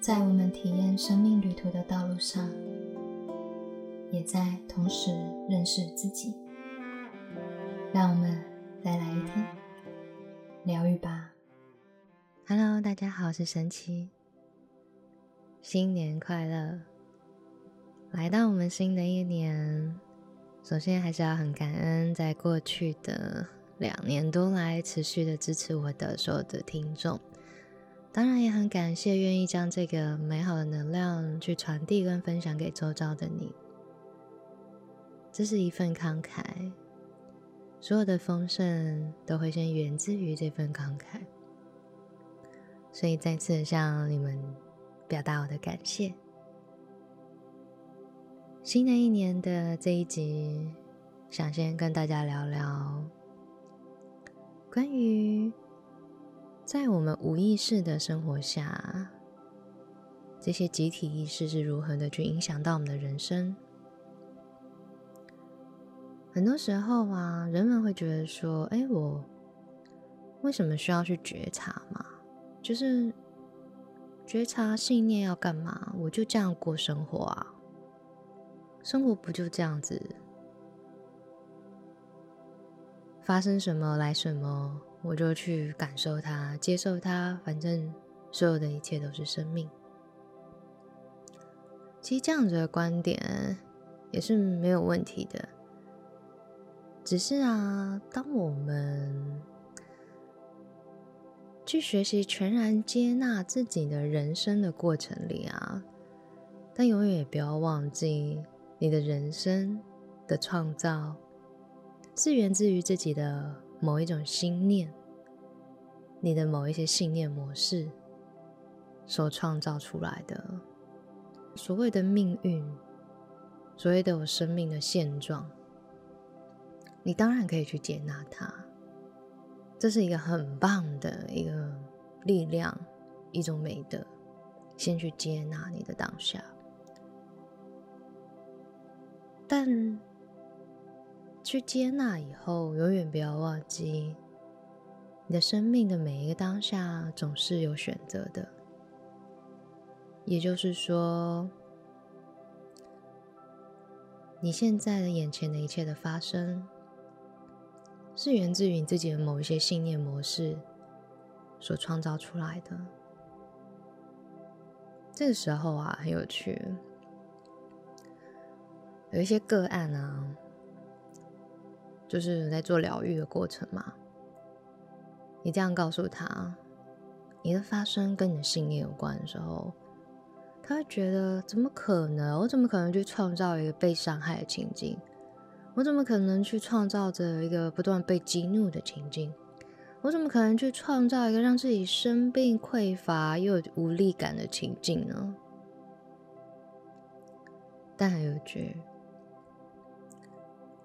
在我们体验生命旅途的道路上，也在同时认识自己。让我们再来一天疗愈吧。Hello，大家好，我是神奇，新年快乐！来到我们新的一年，首先还是要很感恩，在过去的两年多来持续的支持我的所有的听众。当然也很感谢愿意将这个美好的能量去传递跟分享给周遭的你，这是一份慷慨，所有的丰盛都会先源自于这份慷慨，所以再次向你们表达我的感谢。新的一年的这一集，想先跟大家聊聊关于。在我们无意识的生活下，这些集体意识是如何的去影响到我们的人生？很多时候啊，人们会觉得说：“哎，我为什么需要去觉察嘛？就是觉察信念要干嘛？我就这样过生活啊，生活不就这样子，发生什么来什么。”我就去感受它，接受它，反正所有的一切都是生命。其实这样子的观点也是没有问题的，只是啊，当我们去学习全然接纳自己的人生的过程里啊，但永远也不要忘记，你的人生的创造是源自于自己的。某一种心念，你的某一些信念模式所创造出来的所谓的命运，所谓的我生命的现状，你当然可以去接纳它。这是一个很棒的一个力量，一种美德。先去接纳你的当下，但。去接纳以后，永远不要忘记，你的生命的每一个当下总是有选择的。也就是说，你现在的眼前的一切的发生，是源自于你自己的某一些信念模式所创造出来的。这个时候啊，很有趣，有一些个案啊。就是在做疗愈的过程嘛。你这样告诉他，你的发生跟你的信念有关的时候，他会觉得怎么可能？我怎么可能去创造一个被伤害的情境？我怎么可能去创造着一个不断被激怒的情境？我怎么可能去创造一个让自己生病、匮乏又有无力感的情境呢？但很有趣。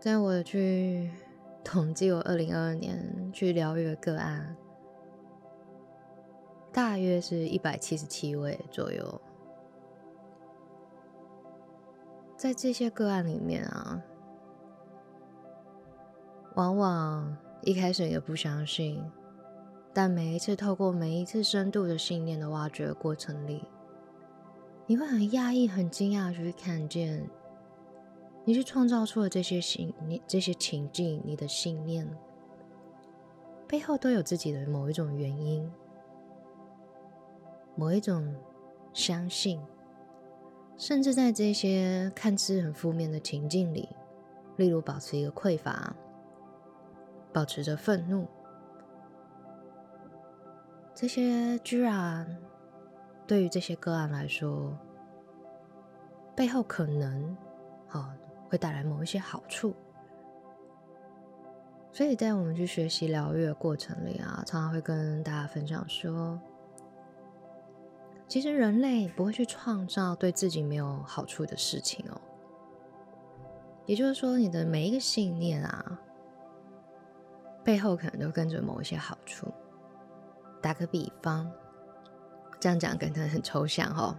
在我去统计我二零二二年去疗愈的个案，大约是一百七十七位左右。在这些个案里面啊，往往一开始也不相信，但每一次透过每一次深度的信念的挖掘过程里，你会很讶异、很惊讶去看见。你去创造出了这些情，你这些情境，你的信念背后都有自己的某一种原因，某一种相信，甚至在这些看似很负面的情境里，例如保持一个匮乏，保持着愤怒，这些居然对于这些个案来说，背后可能好。会带来某一些好处，所以在我们去学习疗愈的过程里啊，常常会跟大家分享说，其实人类不会去创造对自己没有好处的事情哦。也就是说，你的每一个信念啊，背后可能都跟着某一些好处。打个比方，这样讲可能很抽象哦。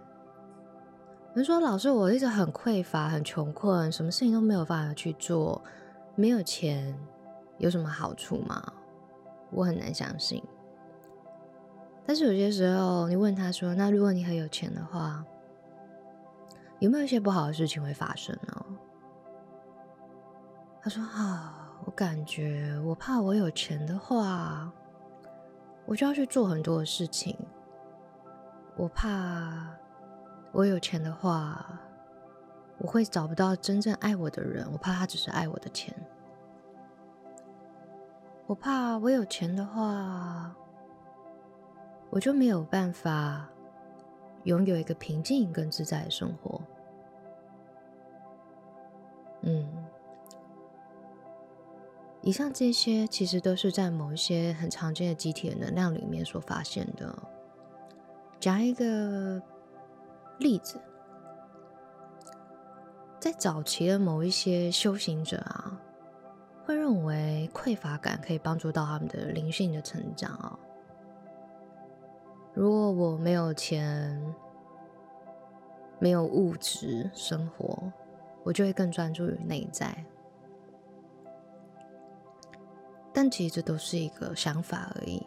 人说：“老师，我一直很匮乏，很穷困，什么事情都没有办法去做，没有钱，有什么好处吗？”我很难相信。但是有些时候，你问他说：“那如果你很有钱的话，有没有一些不好的事情会发生呢？”他说：“啊，我感觉我怕我有钱的话，我就要去做很多的事情。我怕我有钱的话，我会找不到真正爱我的人。我怕他只是爱我的钱。我怕我有钱的话。”我就没有办法拥有一个平静跟自在的生活。嗯，以上这些其实都是在某一些很常见的集体能量里面所发现的。讲一个例子，在早期的某一些修行者啊，会认为匮乏感可以帮助到他们的灵性的成长啊。如果我没有钱，没有物质生活，我就会更专注于内在。但其实这都是一个想法而已。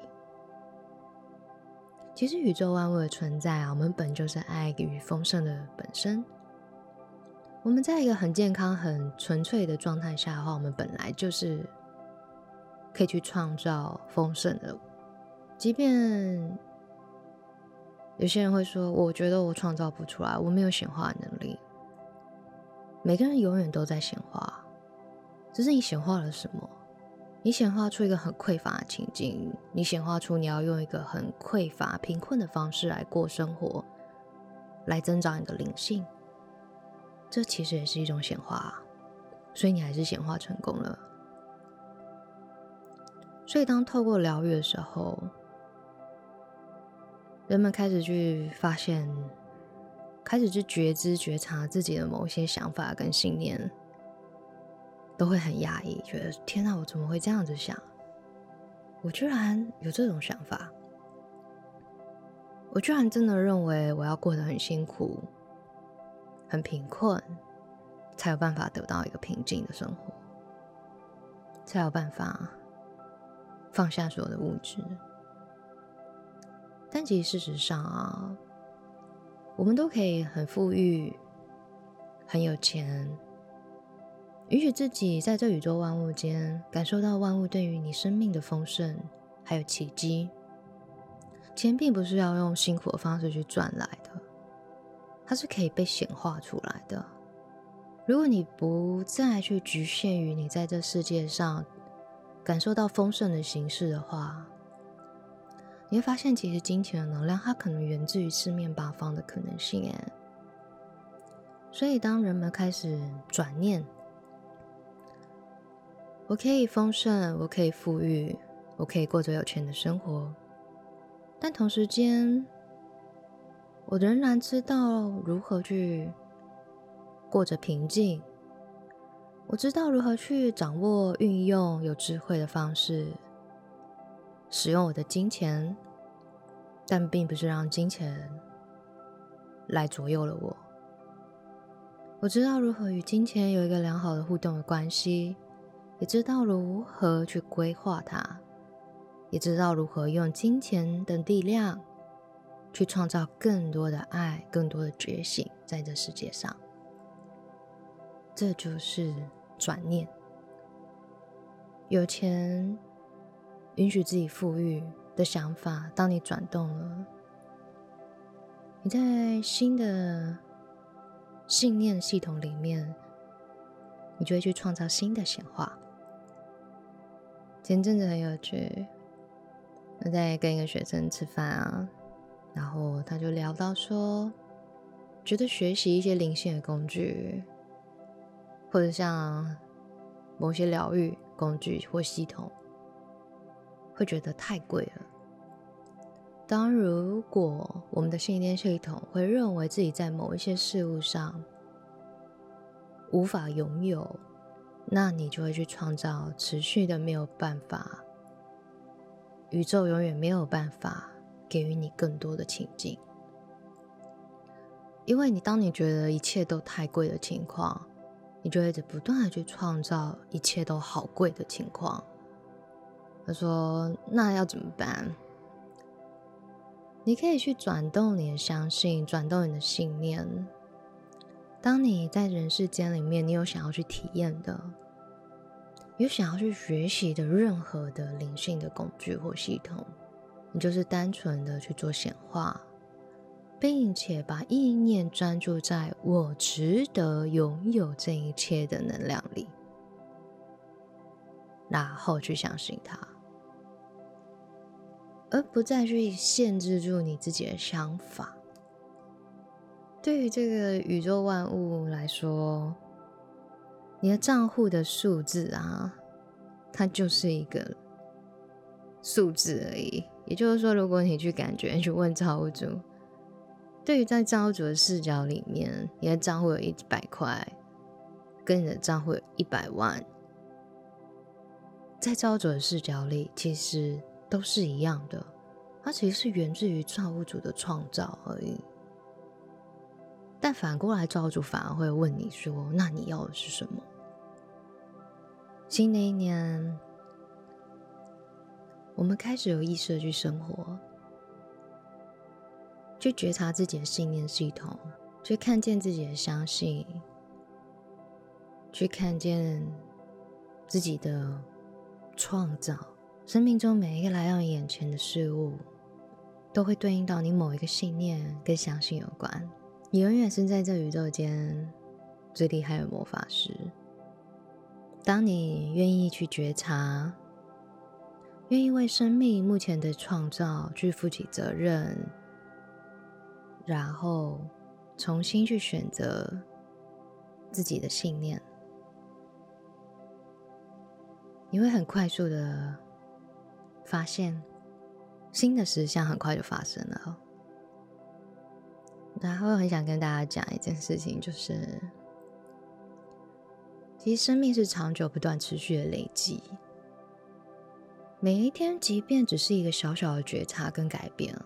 其实宇宙万物的存在啊，我们本就是爱与丰盛的本身。我们在一个很健康、很纯粹的状态下的话，我们本来就是可以去创造丰盛的，即便。有些人会说：“我觉得我创造不出来，我没有显化能力。”每个人永远都在显化，只是你显化了什么？你显化出一个很匮乏的情境，你显化出你要用一个很匮乏、贫困的方式来过生活，来增长你的灵性。这其实也是一种显化，所以你还是显化成功了。所以，当透过疗愈的时候。人们开始去发现，开始去觉知、觉察自己的某些想法跟信念，都会很压抑，觉得天哪，我怎么会这样子想？我居然有这种想法，我居然真的认为我要过得很辛苦、很贫困，才有办法得到一个平静的生活，才有办法放下所有的物质。但其实事实上啊，我们都可以很富裕、很有钱，允许自己在这宇宙万物间感受到万物对于你生命的丰盛，还有奇迹。钱并不是要用辛苦的方式去赚来的，它是可以被显化出来的。如果你不再去局限于你在这世界上感受到丰盛的形式的话，你会发现，其实金钱的能量，它可能源自于四面八方的可能性。哎，所以当人们开始转念，我可以丰盛，我可以富裕，我可以过着有钱的生活，但同时间，我仍然知道如何去过着平静。我知道如何去掌握、运用有智慧的方式。使用我的金钱，但并不是让金钱来左右了我。我知道如何与金钱有一个良好的互动的关系，也知道如何去规划它，也知道如何用金钱等力量去创造更多的爱、更多的觉醒在这世界上。这就是转念，有钱。允许自己富裕的想法，当你转动了，你在新的信念系统里面，你就会去创造新的显化。前阵子很有趣，我在跟一个学生吃饭啊，然后他就聊到说，觉得学习一些灵性的工具，或者像某些疗愈工具或系统。会觉得太贵了。当如果我们的信念系统会认为自己在某一些事物上无法拥有，那你就会去创造持续的没有办法，宇宙永远没有办法给予你更多的情境，因为你当你觉得一切都太贵的情况，你就一直不断的去创造一切都好贵的情况。他说：“那要怎么办？”你可以去转动你的相信，转动你的信念。当你在人世间里面，你有想要去体验的，有想要去学习的任何的灵性的工具或系统，你就是单纯的去做显化，并且把意念专注在我值得拥有这一切的能量里，然后去相信它。而不再去限制住你自己的想法。对于这个宇宙万物来说，你的账户的数字啊，它就是一个数字而已。也就是说，如果你去感觉、去问造物主，对于在造物主的视角里面，你的账户有一百块，跟你的账户有一百万，在造物主的视角里，其实。都是一样的，它其实是源自于造物主的创造而已。但反过来，造物主反而会问你说：“那你要的是什么？”新的一年，我们开始有意识的去生活，去觉察自己的信念系统，去看见自己的相信，去看见自己的创造。生命中每一个来到你眼前的事物，都会对应到你某一个信念跟相信有关。你永远是在这宇宙间最厉害的魔法师。当你愿意去觉察，愿意为生命目前的创造去负起责任，然后重新去选择自己的信念，你会很快速的。发现新的实相很快就发生了，然后很想跟大家讲一件事情，就是其实生命是长久不断持续的累积，每一天，即便只是一个小小的觉察跟改变，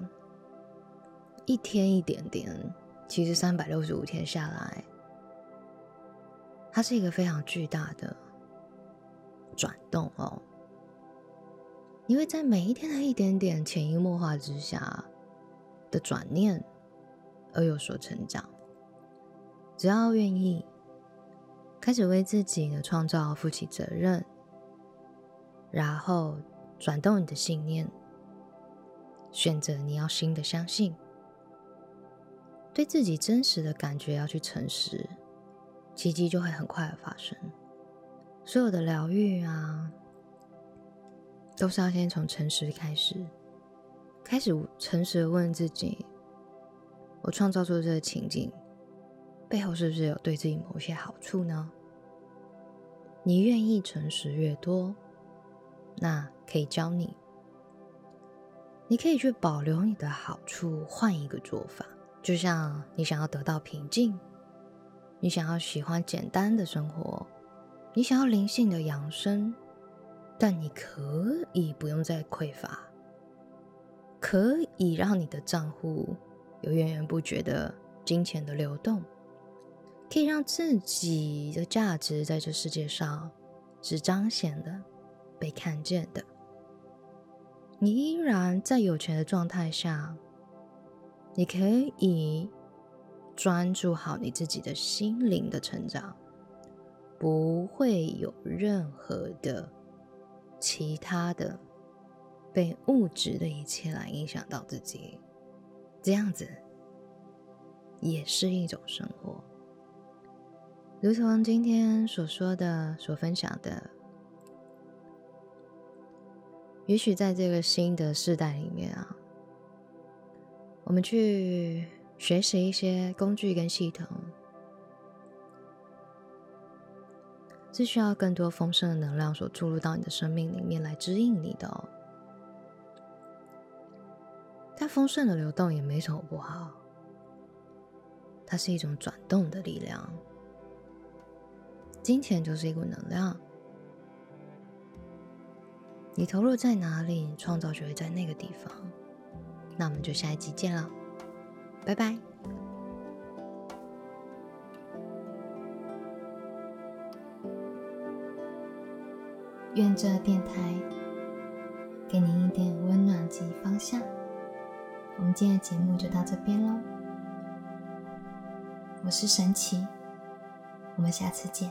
一天一点点，其实三百六十五天下来，它是一个非常巨大的转动哦。你会在每一天的一点点潜移默化之下的转念而有所成长。只要愿意开始为自己的创造负起责任，然后转动你的信念，选择你要新的相信，对自己真实的感觉要去诚实，奇迹就会很快的发生。所有的疗愈啊。都是要先从诚实开始，开始诚实的问自己：我创造出这个情景背后是不是有对自己某些好处呢？你愿意诚实越多，那可以教你，你可以去保留你的好处，换一个做法。就像你想要得到平静，你想要喜欢简单的生活，你想要灵性的养生。但你可以不用再匮乏，可以让你的账户有源源不绝的金钱的流动，可以让自己的价值在这世界上是彰显的、被看见的。你依然在有钱的状态下，你可以专注好你自己的心灵的成长，不会有任何的。其他的被物质的一切来影响到自己，这样子也是一种生活。如同今天所说的、所分享的，也许在这个新的时代里面啊，我们去学习一些工具跟系统。是需要更多丰盛的能量所注入到你的生命里面来指引你的哦。它丰盛的流动也没什么不好，它是一种转动的力量。金钱就是一股能量，你投入在哪里，创造就会在那个地方。那我们就下一集见了，拜拜。愿这电台给您一点温暖及方向。我们今天的节目就到这边喽。我是神奇，我们下次见。